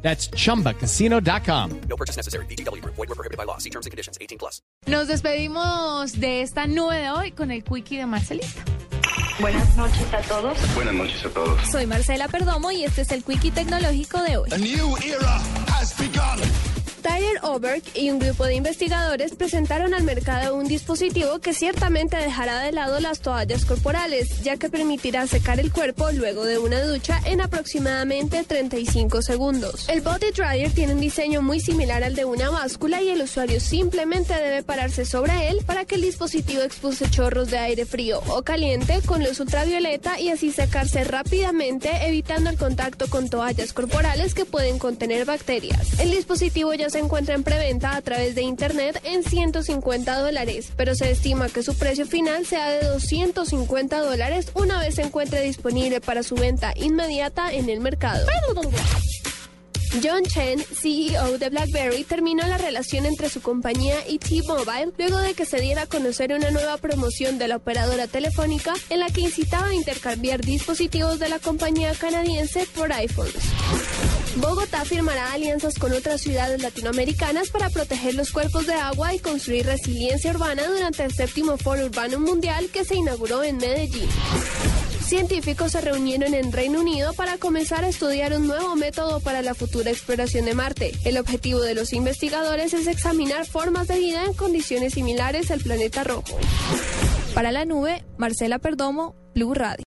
That's chumbacasino.com. No purchase necessary. BGW. Void were prohibited by law. See terms and conditions. 18 plus. Nos despedimos de esta nube de hoy con el quickie de Marcelita. Buenas noches a todos. Buenas noches a todos. Soy Marcela Perdomo y este es el quickie tecnológico de hoy. A new era has begun. Tyler Oberg y un grupo de investigadores presentaron al mercado un dispositivo que ciertamente dejará de lado las toallas corporales, ya que permitirá secar el cuerpo luego de una ducha en aproximadamente 35 segundos. El body dryer tiene un diseño muy similar al de una báscula y el usuario simplemente debe pararse sobre él para que el dispositivo expulse chorros de aire frío o caliente con luz ultravioleta y así secarse rápidamente evitando el contacto con toallas corporales que pueden contener bacterias. El dispositivo ya se encuentra en preventa a través de internet en 150 dólares, pero se estima que su precio final sea de 250 dólares una vez se encuentre disponible para su venta inmediata en el mercado. John Chen, CEO de BlackBerry, terminó la relación entre su compañía y T-Mobile luego de que se diera a conocer una nueva promoción de la operadora telefónica en la que incitaba a intercambiar dispositivos de la compañía canadiense por iPhones. Bogotá firmará alianzas con otras ciudades latinoamericanas para proteger los cuerpos de agua y construir resiliencia urbana durante el séptimo Foro Urbano Mundial que se inauguró en Medellín. Científicos se reunieron en Reino Unido para comenzar a estudiar un nuevo método para la futura exploración de Marte. El objetivo de los investigadores es examinar formas de vida en condiciones similares al planeta rojo. Para la nube, Marcela Perdomo, Blue Radio.